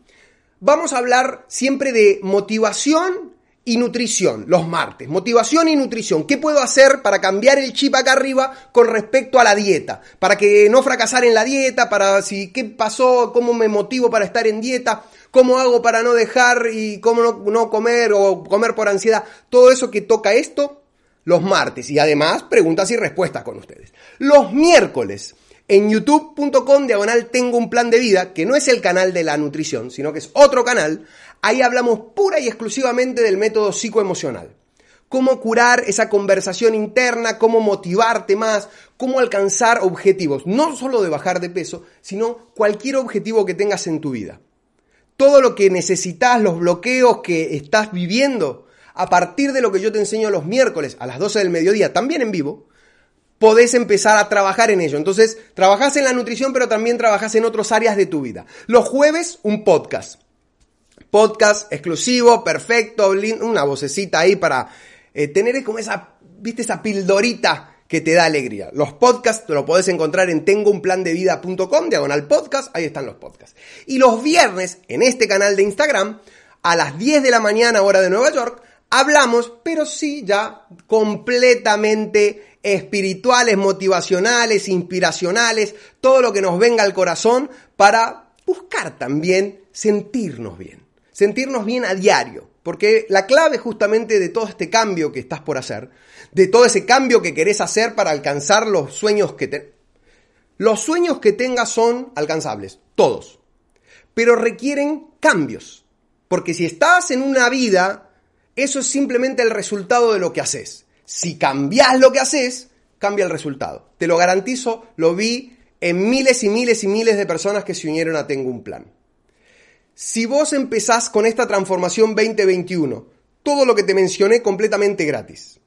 vamos a hablar siempre de motivación y nutrición los martes. Motivación y nutrición. ¿Qué puedo hacer para cambiar el chip acá arriba con respecto a la dieta? Para que no fracasar en la dieta, para si qué pasó, cómo me motivo para estar en dieta, cómo hago para no dejar y cómo no, no comer o comer por ansiedad. Todo eso que toca esto los martes y además preguntas y respuestas con ustedes. Los miércoles en youtube.com diagonal tengo un plan de vida, que no es el canal de la nutrición, sino que es otro canal, ahí hablamos pura y exclusivamente del método psicoemocional. Cómo curar esa conversación interna, cómo motivarte más, cómo alcanzar objetivos, no solo de bajar de peso, sino cualquier objetivo que tengas en tu vida. Todo lo que necesitas, los bloqueos que estás viviendo, a partir de lo que yo te enseño los miércoles a las 12 del mediodía, también en vivo, podés empezar a trabajar en ello. Entonces, trabajás en la nutrición, pero también trabajás en otras áreas de tu vida. Los jueves, un podcast. Podcast exclusivo, perfecto, una vocecita ahí para eh, tener como esa, viste, esa pildorita que te da alegría. Los podcasts lo podés encontrar en tengounplandevida.com, diagonal podcast, ahí están los podcasts. Y los viernes, en este canal de Instagram, a las 10 de la mañana, hora de Nueva York, hablamos, pero sí ya completamente espirituales, motivacionales, inspiracionales, todo lo que nos venga al corazón para buscar también sentirnos bien, sentirnos bien a diario, porque la clave justamente de todo este cambio que estás por hacer, de todo ese cambio que querés hacer para alcanzar los sueños que te... Los sueños que tengas son alcanzables, todos, pero requieren cambios, porque si estás en una vida, eso es simplemente el resultado de lo que haces. Si cambias lo que haces, cambia el resultado. Te lo garantizo, lo vi en miles y miles y miles de personas que se unieron a Tengo un Plan. Si vos empezás con esta transformación 2021, todo lo que te mencioné completamente gratis,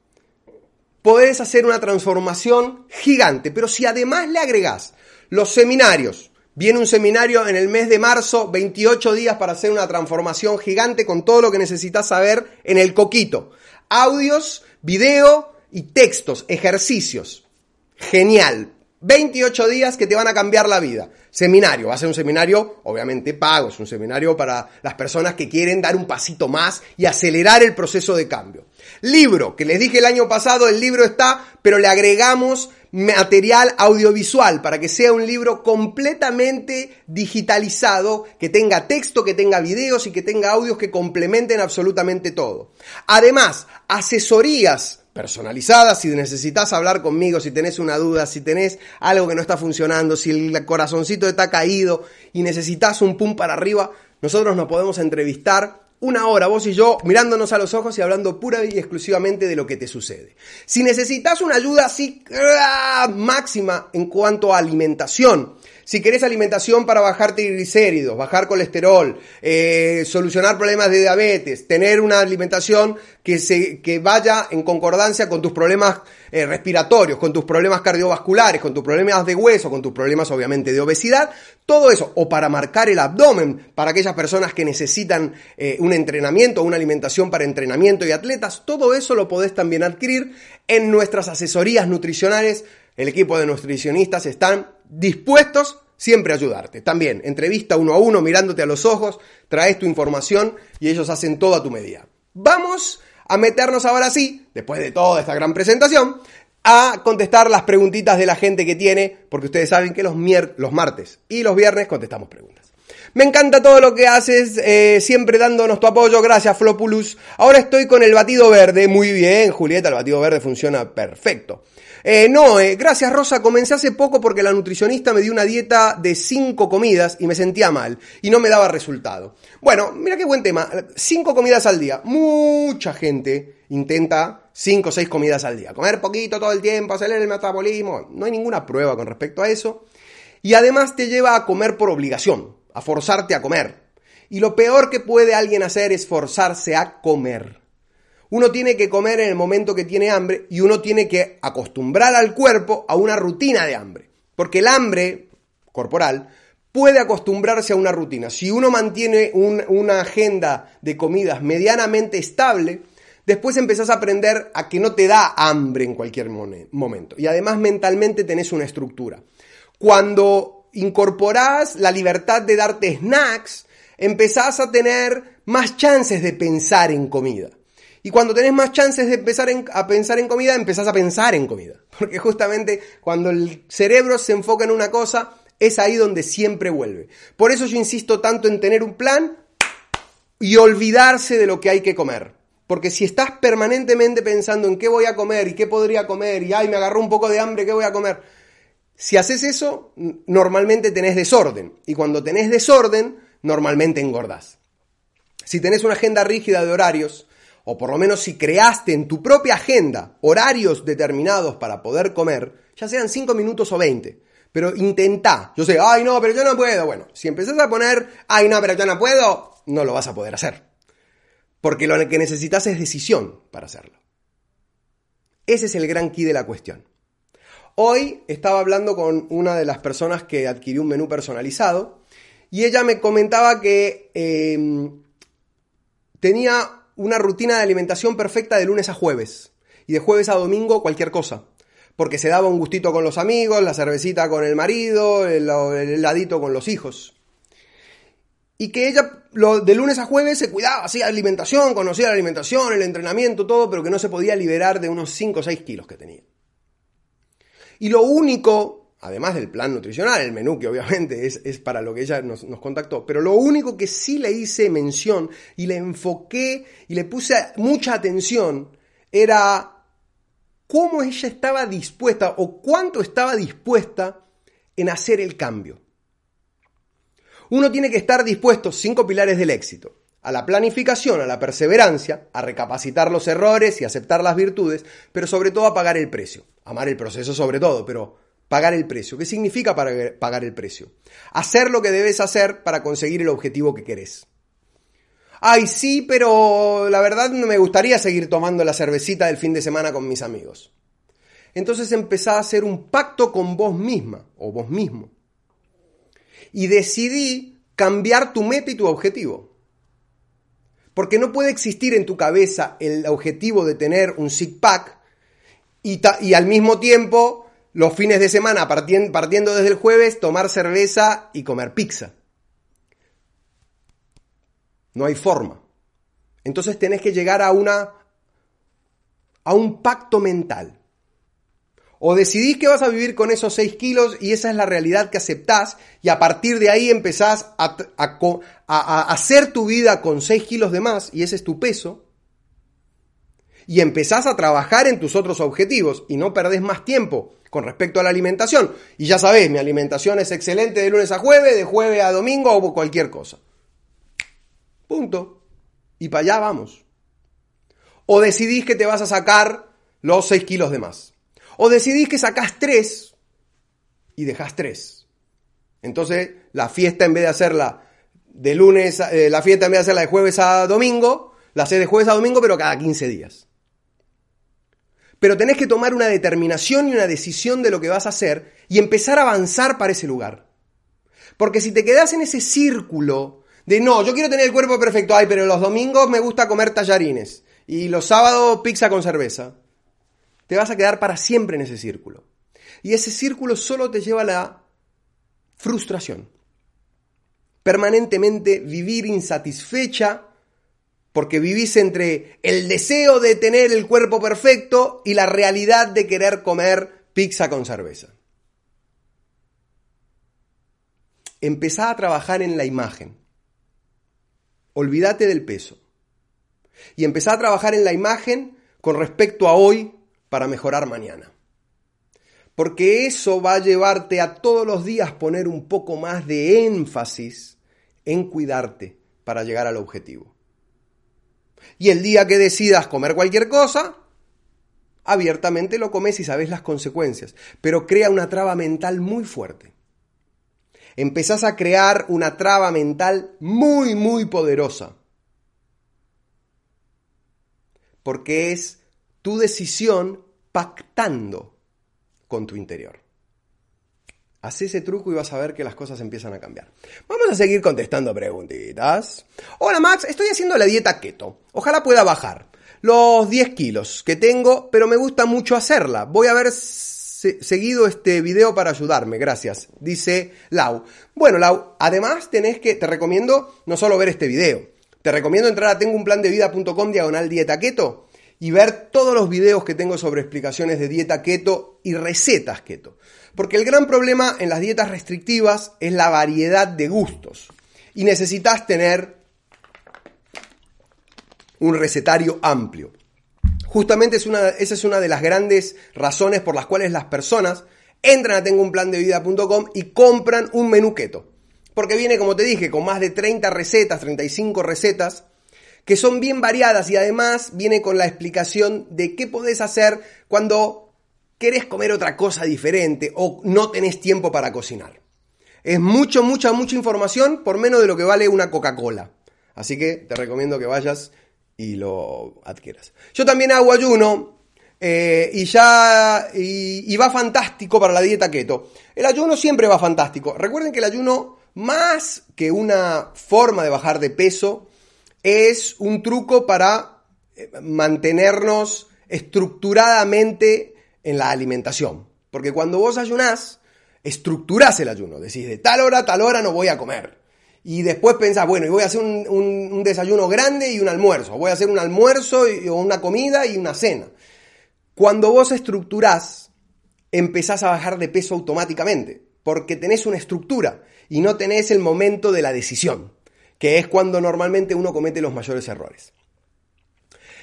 podés hacer una transformación gigante, pero si además le agregás los seminarios, viene un seminario en el mes de marzo, 28 días para hacer una transformación gigante con todo lo que necesitas saber en el coquito, audios, video y textos, ejercicios. Genial. 28 días que te van a cambiar la vida. Seminario, va a ser un seminario obviamente pago, es un seminario para las personas que quieren dar un pasito más y acelerar el proceso de cambio. Libro, que les dije el año pasado, el libro está, pero le agregamos material audiovisual para que sea un libro completamente digitalizado, que tenga texto, que tenga videos y que tenga audios que complementen absolutamente todo. Además, asesorías personalizadas, si necesitas hablar conmigo, si tenés una duda, si tenés algo que no está funcionando, si el corazoncito está caído y necesitas un pum para arriba, nosotros nos podemos entrevistar una hora, vos y yo, mirándonos a los ojos y hablando pura y exclusivamente de lo que te sucede. Si necesitas una ayuda así ¡ah! máxima en cuanto a alimentación, si querés alimentación para bajar triglicéridos, bajar colesterol, eh, solucionar problemas de diabetes, tener una alimentación que, se, que vaya en concordancia con tus problemas eh, respiratorios, con tus problemas cardiovasculares, con tus problemas de hueso, con tus problemas obviamente de obesidad, todo eso, o para marcar el abdomen, para aquellas personas que necesitan eh, un entrenamiento, una alimentación para entrenamiento y atletas, todo eso lo podés también adquirir en nuestras asesorías nutricionales. El equipo de nutricionistas están dispuestos siempre a ayudarte. También, entrevista uno a uno, mirándote a los ojos, traes tu información y ellos hacen todo a tu medida. Vamos a meternos ahora sí, después de toda esta gran presentación, a contestar las preguntitas de la gente que tiene, porque ustedes saben que los, los martes y los viernes contestamos preguntas. Me encanta todo lo que haces, eh, siempre dándonos tu apoyo. Gracias, Flopulus. Ahora estoy con el batido verde. Muy bien, Julieta, el batido verde funciona perfecto. Eh, no, eh, gracias Rosa, comencé hace poco porque la nutricionista me dio una dieta de cinco comidas y me sentía mal y no me daba resultado. Bueno, mira qué buen tema, cinco comidas al día. Mucha gente intenta cinco o seis comidas al día. Comer poquito todo el tiempo, acelerar el metabolismo. No hay ninguna prueba con respecto a eso. Y además te lleva a comer por obligación, a forzarte a comer. Y lo peor que puede alguien hacer es forzarse a comer. Uno tiene que comer en el momento que tiene hambre y uno tiene que acostumbrar al cuerpo a una rutina de hambre. Porque el hambre corporal puede acostumbrarse a una rutina. Si uno mantiene una agenda de comidas medianamente estable, después empezás a aprender a que no te da hambre en cualquier momento. Y además mentalmente tenés una estructura. Cuando incorporás la libertad de darte snacks, empezás a tener más chances de pensar en comida. Y cuando tenés más chances de empezar a pensar en comida, empezás a pensar en comida. Porque justamente cuando el cerebro se enfoca en una cosa, es ahí donde siempre vuelve. Por eso yo insisto tanto en tener un plan y olvidarse de lo que hay que comer. Porque si estás permanentemente pensando en qué voy a comer y qué podría comer y ay, me agarró un poco de hambre, ¿qué voy a comer? Si haces eso, normalmente tenés desorden. Y cuando tenés desorden, normalmente engordás. Si tenés una agenda rígida de horarios, o por lo menos si creaste en tu propia agenda horarios determinados para poder comer, ya sean 5 minutos o 20, pero intenta. Yo sé, ay no, pero yo no puedo. Bueno, si empezás a poner, ay no, pero yo no puedo, no lo vas a poder hacer. Porque lo que necesitas es decisión para hacerlo. Ese es el gran key de la cuestión. Hoy estaba hablando con una de las personas que adquirió un menú personalizado y ella me comentaba que eh, tenía una rutina de alimentación perfecta de lunes a jueves. Y de jueves a domingo cualquier cosa. Porque se daba un gustito con los amigos, la cervecita con el marido, el, heladito con los hijos. Y que ella de lunes a jueves se cuidaba, hacía alimentación, conocía la alimentación, el entrenamiento, todo, pero que no se podía liberar de unos 5 o 6 kilos que tenía. Y lo único además del plan nutricional, el menú que obviamente es, para lo que ella nos, nos, contactó, pero lo único que sí le hice mención y le enfoqué y le puse mucha atención era cómo ella estaba dispuesta o cuánto estaba dispuesta en hacer el cambio. Uno tiene que estar dispuesto, cinco pilares del éxito, a la planificación, a la perseverancia, a recapacitar los errores y aceptar las virtudes, pero sobre todo a pagar el precio. Amar el proceso sobre todo, pero Pagar el precio. ¿Qué significa pagar el precio? Hacer lo que debes hacer para conseguir el objetivo que querés. Ay, sí, pero la verdad no me gustaría seguir tomando la cervecita del fin de semana con mis amigos. Entonces empezá a hacer un pacto con vos misma o vos mismo. Y decidí cambiar tu meta y tu objetivo. Porque no puede existir en tu cabeza el objetivo de tener un six pack y, y al mismo tiempo los fines de semana, partiendo desde el jueves, tomar cerveza y comer pizza. No hay forma. Entonces tenés que llegar a una a un pacto mental. O decidís que vas a vivir con esos 6 kilos y esa es la realidad que aceptás y a partir de ahí empezás a, a hacer tu vida con 6 kilos de más y ese es tu peso y empezás a trabajar en tus otros objetivos y no perdés más tiempo con respecto a la alimentación. Y ya sabés, mi alimentación es excelente de lunes a jueves, de jueves a domingo o cualquier cosa. Punto. Y para allá vamos. O decidís que te vas a sacar los 6 kilos de más. O decidís que sacás 3 y dejás 3. Entonces, la fiesta en vez de hacerla de lunes, eh, la fiesta en vez de hacerla de jueves a domingo, la haces de jueves a domingo, pero cada 15 días. Pero tenés que tomar una determinación y una decisión de lo que vas a hacer y empezar a avanzar para ese lugar. Porque si te quedas en ese círculo de no, yo quiero tener el cuerpo perfecto, ay, pero los domingos me gusta comer tallarines y los sábados pizza con cerveza, te vas a quedar para siempre en ese círculo. Y ese círculo solo te lleva a la frustración. Permanentemente vivir insatisfecha porque vivís entre el deseo de tener el cuerpo perfecto y la realidad de querer comer pizza con cerveza. empezá a trabajar en la imagen. Olvídate del peso. Y empezá a trabajar en la imagen con respecto a hoy para mejorar mañana. Porque eso va a llevarte a todos los días poner un poco más de énfasis en cuidarte para llegar al objetivo. Y el día que decidas comer cualquier cosa, abiertamente lo comes y sabes las consecuencias, pero crea una traba mental muy fuerte empezás a crear una traba mental muy, muy poderosa. Porque es tu decisión pactando con tu interior. Haz ese truco y vas a ver que las cosas empiezan a cambiar. Vamos a seguir contestando preguntitas. Hola Max, estoy haciendo la dieta keto. Ojalá pueda bajar los 10 kilos que tengo, pero me gusta mucho hacerla. Voy a ver seguido este video para ayudarme, gracias, dice Lau. Bueno, Lau, además tenés que, te recomiendo no solo ver este video, te recomiendo entrar a tengounplandevida.com diagonal dieta keto y ver todos los videos que tengo sobre explicaciones de dieta keto y recetas keto. Porque el gran problema en las dietas restrictivas es la variedad de gustos. Y necesitas tener un recetario amplio. Justamente esa es una de las grandes razones por las cuales las personas entran a tengounplandevida.com y compran un menú. Porque viene, como te dije, con más de 30 recetas, 35 recetas, que son bien variadas y además viene con la explicación de qué podés hacer cuando querés comer otra cosa diferente o no tenés tiempo para cocinar. Es mucho, mucha, mucha información por menos de lo que vale una Coca-Cola. Así que te recomiendo que vayas y lo adquieras. Yo también hago ayuno eh, y ya y, va fantástico para la dieta keto. El ayuno siempre va fantástico. Recuerden que el ayuno, más que una forma de bajar de peso, es un truco para eh, mantenernos estructuradamente en la alimentación. Porque cuando vos ayunás, estructurás el ayuno. Decís, de tal hora a tal hora no voy a comer y después pensás, bueno, y voy a hacer un, desayuno grande y un almuerzo, voy a hacer un almuerzo o una comida y una cena. Cuando vos estructurás, empezás a bajar de peso automáticamente, porque tenés una estructura y no tenés el momento de la decisión, que es cuando normalmente uno comete los mayores errores.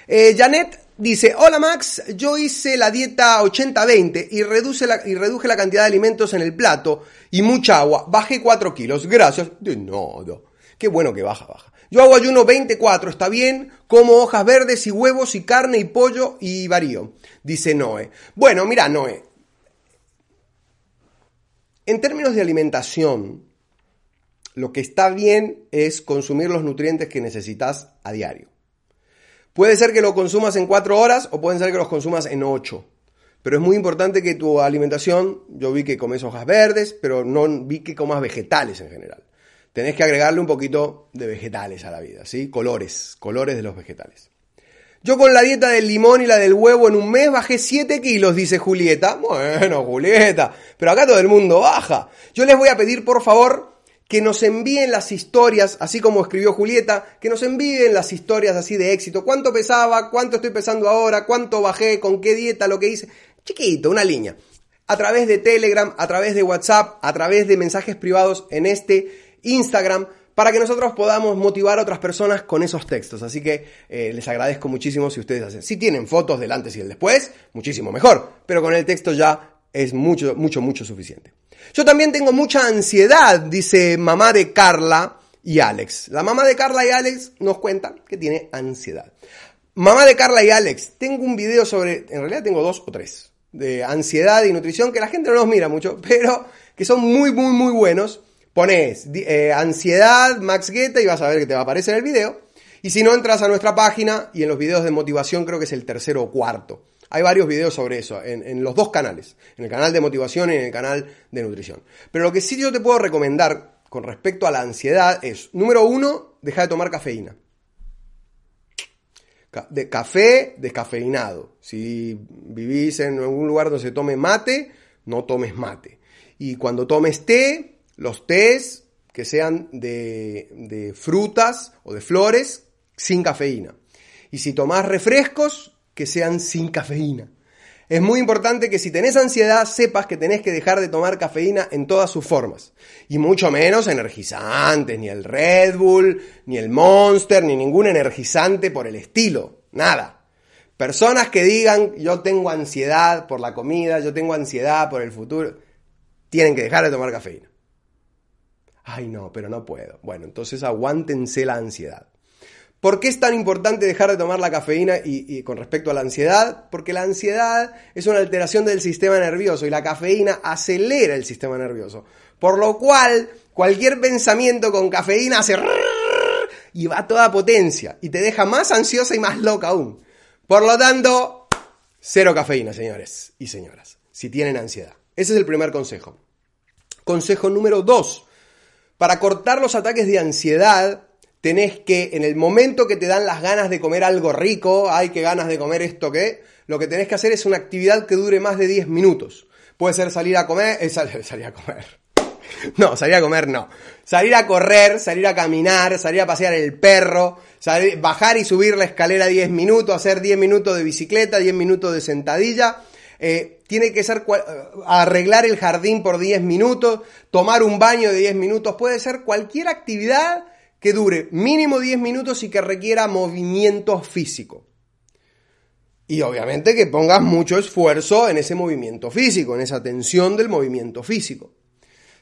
Eh, Janet dice, hola Max, yo hice la dieta 80-20 y, y reduje la cantidad de alimentos en el plato y mucha agua. Bajé 4 kilos, gracias. De nada. Qué bueno que baja, baja. Yo hago ayuno 24, está bien, como hojas verdes y huevos y carne y pollo y varío, dice Noé. Bueno, mira, Noé. En términos de alimentación, lo que está bien es consumir los nutrientes que necesitas a diario. Puede ser que lo consumas en cuatro horas o pueden ser que los consumas en ocho. Pero es muy importante que tu alimentación, yo vi que comes hojas verdes, pero no vi que comas vegetales en general. Tenés que agregarle un poquito de vegetales a la vida, ¿sí? Colores, colores de los vegetales. Yo con la dieta del limón y la del huevo en un mes bajé 7 kilos, dice Julieta. Bueno, Julieta, pero acá todo el mundo baja. Yo les voy a pedir, por favor, que nos envíen las historias, así como escribió Julieta, que nos envíen las historias así de éxito. ¿Cuánto pesaba? ¿Cuánto estoy pesando ahora? ¿Cuánto bajé? ¿Con qué dieta? Lo que hice. Chiquito, una línea. A través de Telegram, a través de WhatsApp, a través de mensajes privados en este Instagram, para que nosotros podamos motivar a otras personas con esos textos. Así que eh, les agradezco muchísimo si ustedes hacen. Si tienen fotos del antes y el después, muchísimo mejor. Pero con el texto ya es mucho, mucho, mucho suficiente. Yo también tengo mucha ansiedad, dice mamá de Carla y Alex. La mamá de Carla y Alex nos cuenta que tiene ansiedad. Mamá de Carla y Alex, tengo un video sobre, en realidad tengo dos o tres, de ansiedad y nutrición que la gente no nos mira mucho, pero que son muy, muy, muy buenos. Pones eh, ansiedad Max Guetta y vas a ver que te va a aparecer el video. Y si no, entras a nuestra página y en los videos de motivación creo que es el tercero o cuarto. Hay varios videos sobre eso, en, los dos canales, en el canal de motivación y en el canal de nutrición. Pero lo que sí yo te puedo recomendar con respecto a la ansiedad es, número uno, deja de tomar cafeína. De café descafeinado. Si vivís en algún lugar donde se tome mate, no tomes mate. Y cuando tomes té, los tés que sean de, de frutas o de flores sin cafeína. Y si tomás refrescos, que sean sin cafeína. Es muy importante que si tenés ansiedad sepas que tenés que dejar de tomar cafeína en todas sus formas. Y mucho menos energizantes, ni el Red Bull, ni el Monster, ni ningún energizante por el estilo. Nada. Personas que digan yo tengo ansiedad por la comida, yo tengo ansiedad por el futuro, tienen que dejar de tomar cafeína. Ay no, pero no puedo. Bueno, entonces aguántense la ansiedad. ¿Por qué es tan importante dejar de tomar la cafeína y, con respecto a la ansiedad? Porque la ansiedad es una alteración del sistema nervioso y la cafeína acelera el sistema nervioso. Por lo cual, cualquier pensamiento con cafeína hace y va a toda potencia y te deja más ansiosa y más loca aún. Por lo tanto, cero cafeína, señores y señoras, si tienen ansiedad. Ese es el primer consejo. Consejo número dos. Para cortar los ataques de ansiedad, tenés que, en el momento que te dan las ganas de comer algo rico, hay que ganas de comer esto que, lo que tenés que hacer es una actividad que dure más de 10 minutos. Puede ser salir a comer, eh, salir a comer. No, salir a comer no. Salir a correr, salir a caminar, salir a pasear el perro, bajar y subir la escalera 10 minutos, hacer 10 minutos de bicicleta, 10 minutos de sentadilla. Eh, tiene que ser arreglar el jardín por 10 minutos, tomar un baño de 10 minutos, puede ser cualquier actividad que dure mínimo 10 minutos y que requiera movimiento físico. Y obviamente que pongas mucho esfuerzo en ese movimiento físico, en esa tensión del movimiento físico.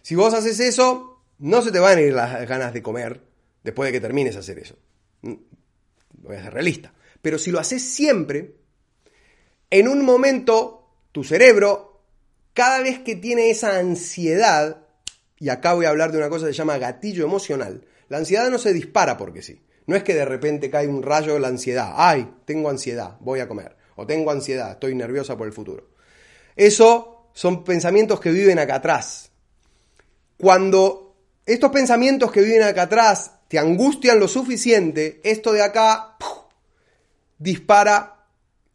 Si vos haces eso, no se te van a ir las ganas de comer después de que termines de hacer eso. Mm, voy a ser realista. Pero si lo haces siempre, en un momento tu cerebro, cada vez que tiene esa ansiedad, y acá voy a hablar de una cosa que se llama gatillo emocional, la ansiedad no se dispara porque sí. No es que de repente cae un rayo de la ansiedad. Ay, tengo ansiedad, voy a comer. O tengo ansiedad, estoy nerviosa por el futuro. Eso son pensamientos que viven acá atrás. Cuando estos pensamientos que viven acá atrás te angustian lo suficiente, esto de acá dispara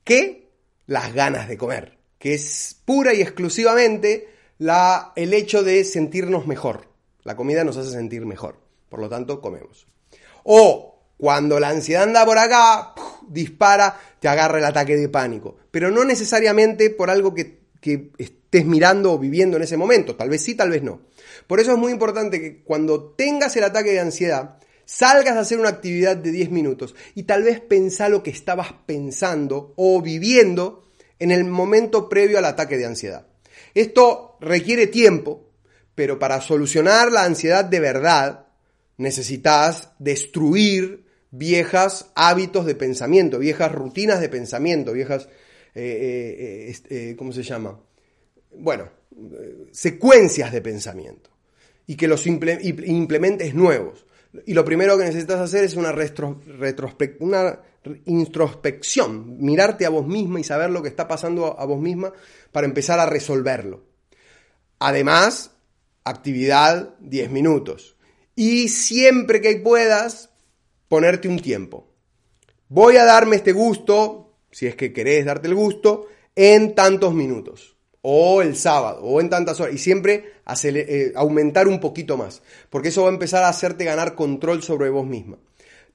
¿qué? Las ganas de comer, que es pura y exclusivamente la, el hecho de sentirnos mejor. La comida nos hace sentir mejor. Por lo tanto, comemos. O cuando la ansiedad anda por acá, dispara, te agarra el ataque de pánico. Pero no necesariamente por algo que, que estés mirando o viviendo en ese momento. Tal vez sí, tal vez no. Por eso es muy importante que cuando tengas el ataque de ansiedad, salgas a hacer una actividad de 10 minutos y tal vez pensá lo que estabas pensando o viviendo en el momento previo al ataque de ansiedad. Esto requiere tiempo, pero para solucionar la ansiedad de verdad, necesitas destruir viejas hábitos de pensamiento, viejas rutinas de pensamiento, viejas, eh, eh, eh, ¿cómo se llama? Bueno, secuencias de pensamiento y que los implementes nuevos. Y lo primero que necesitas hacer es una, una introspección, mirarte a vos misma y saber lo que está pasando a vos misma para empezar a resolverlo. Además, actividad 10 minutos y siempre que puedas ponerte un tiempo. Voy a darme este gusto, si es que querés darte el gusto, en tantos minutos, o el sábado, o en tantas horas, y siempre eh, aumentar un poquito más, porque eso va a empezar a hacerte ganar control sobre vos misma.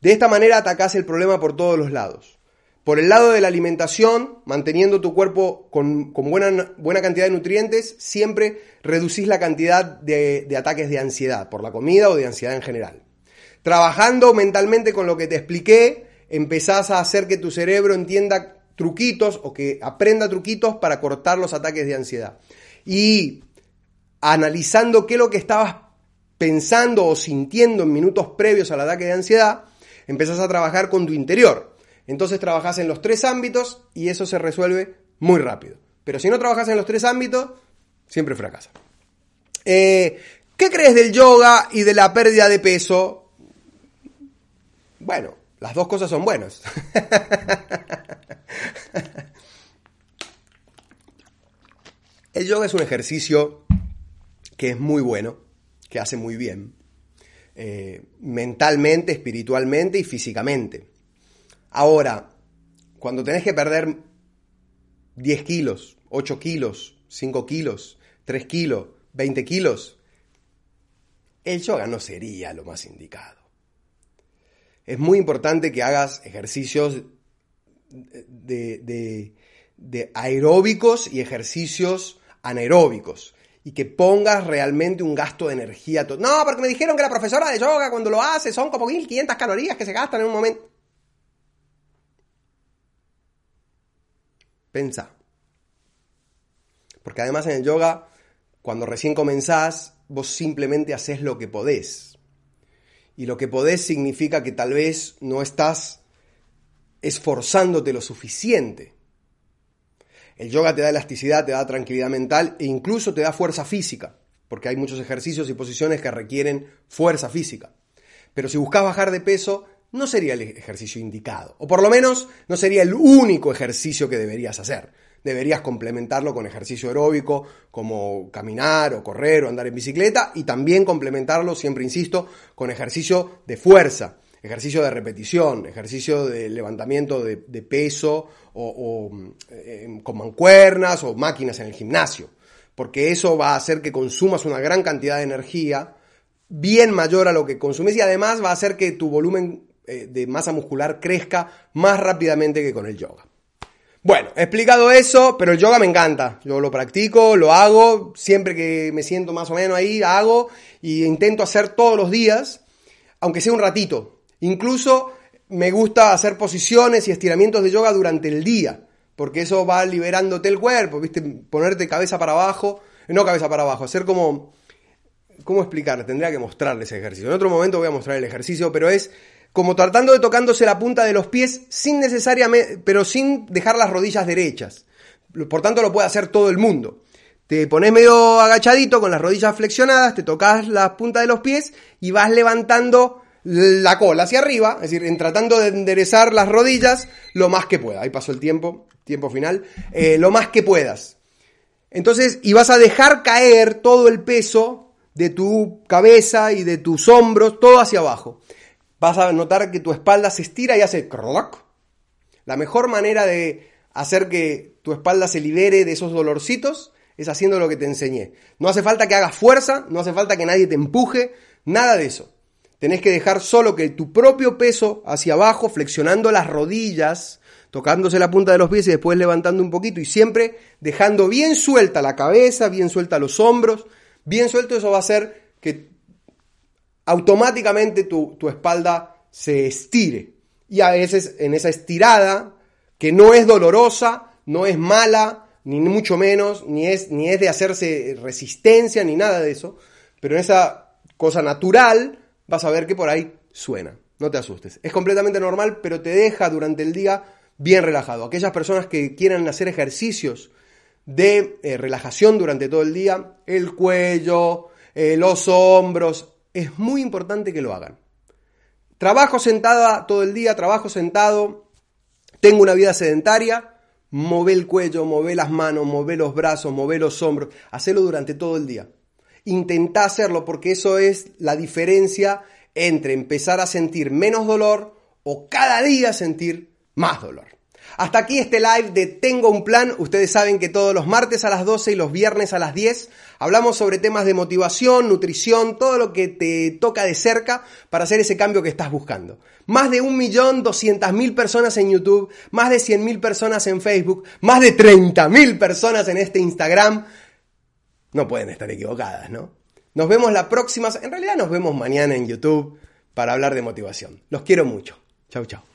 De esta manera atacás el problema por todos los lados. Por el lado de la alimentación, manteniendo tu cuerpo con, buena, buena, cantidad de nutrientes, siempre reducís la cantidad de, de ataques de ansiedad, por la comida o de ansiedad en general. Trabajando mentalmente con lo que te expliqué, empezás a hacer que tu cerebro entienda truquitos o que aprenda truquitos para cortar los ataques de ansiedad. Y analizando qué es lo que estabas pensando o sintiendo en minutos previos al ataque de ansiedad, empezás a trabajar con tu interior entonces trabajas en los tres ámbitos y eso se resuelve muy rápido. Pero si no trabajas en los tres ámbitos, siempre fracasa. Eh, ¿Qué crees del yoga y de la pérdida de peso? Bueno, las dos cosas son buenas. El yoga es un ejercicio que es muy bueno, que hace muy bien, eh, mentalmente, espiritualmente y físicamente. Ahora, cuando tenés que perder 10 kilos, 8 kilos, 5 kilos, 3 kilos, 20 kilos, el yoga no sería lo más indicado. Es muy importante que hagas ejercicios de, de aeróbicos y ejercicios anaeróbicos y que pongas realmente un gasto de energía. No, porque me dijeron que la profesora de yoga cuando lo hace son como 1500 calorías que se gastan en un momento. Pensa. Porque además en el yoga, cuando recién comenzás, vos simplemente haces lo que podés. Y lo que podés significa que tal vez no estás esforzándote lo suficiente. El yoga te da elasticidad, te da tranquilidad mental e incluso te da fuerza física, porque hay muchos ejercicios y posiciones que requieren fuerza física. Pero si buscas bajar de peso, no sería el ejercicio indicado, o por lo menos no sería el único ejercicio que deberías hacer. Deberías complementarlo con ejercicio aeróbico, como caminar o correr o andar en bicicleta, y también complementarlo, siempre insisto, con ejercicio de fuerza, ejercicio de repetición, ejercicio de levantamiento de, peso o, eh, con mancuernas o máquinas en el gimnasio, porque eso va a hacer que consumas una gran cantidad de energía, bien mayor a lo que consumes y además va a hacer que tu volumen de masa muscular crezca más rápidamente que con el yoga. Bueno, he explicado eso, pero el yoga me encanta. Yo lo practico, lo hago, siempre que me siento más o menos ahí, hago y intento hacer todos los días, aunque sea un ratito. Incluso me gusta hacer posiciones y estiramientos de yoga durante el día, porque eso va liberándote el cuerpo, ¿viste? Ponerte cabeza para abajo, no cabeza para abajo, hacer como... ¿Cómo explicar? Tendría que mostrarles ese ejercicio. En otro momento voy a mostrar el ejercicio, pero es como tratando de tocándose la punta de los pies sin necesariamente, pero sin dejar las rodillas derechas. Por tanto, lo puede hacer todo el mundo. Te pones medio agachadito con las rodillas flexionadas, te tocas la punta de los pies y vas levantando la cola hacia arriba, es decir, en tratando de enderezar las rodillas lo más que pueda. Ahí pasó el tiempo, tiempo final, eh, lo más que puedas. Entonces, y vas a dejar caer todo el peso de tu cabeza y de tus hombros, todo hacia abajo. Vas a notar que tu espalda se estira y hace croc. La mejor manera de hacer que tu espalda se libere de esos dolorcitos es haciendo lo que te enseñé. No hace falta que hagas fuerza, no hace falta que nadie te empuje, nada de eso. Tenés que dejar solo que tu propio peso hacia abajo, flexionando las rodillas, tocándose la punta de los pies y después levantando un poquito y siempre dejando bien suelta la cabeza, bien suelta los hombros, bien suelto, eso va a hacer que automáticamente tu, tu espalda se estire. Y a veces en esa estirada, que no es dolorosa, no es mala, ni mucho menos, ni es, ni es de hacerse resistencia, ni nada de eso, pero en esa cosa natural, vas a ver que por ahí suena. No te asustes. Es completamente normal, pero te deja durante el día bien relajado. Aquellas personas que quieran hacer ejercicios de eh, relajación durante todo el día, el cuello, eh, los hombros, es muy importante que lo hagan. Trabajo sentada todo el día, trabajo sentado, tengo una vida sedentaria, move el cuello, move las manos, move los brazos, move los hombros, hacelo durante todo el día. Intenta hacerlo porque eso es la diferencia entre empezar a sentir menos dolor o cada día sentir más dolor. Hasta aquí este live de Tengo un plan. Ustedes saben que todos los martes a las 12 y los viernes a las 10 hablamos sobre temas de motivación, nutrición, todo lo que te toca de cerca para hacer ese cambio que estás buscando. Más de 1.200.000 personas en YouTube, más de 100.000 personas en Facebook, más de 30.000 personas en este Instagram no pueden estar equivocadas, ¿no? Nos vemos la próxima, en realidad nos vemos mañana en YouTube para hablar de motivación. Los quiero mucho. Chau, chau.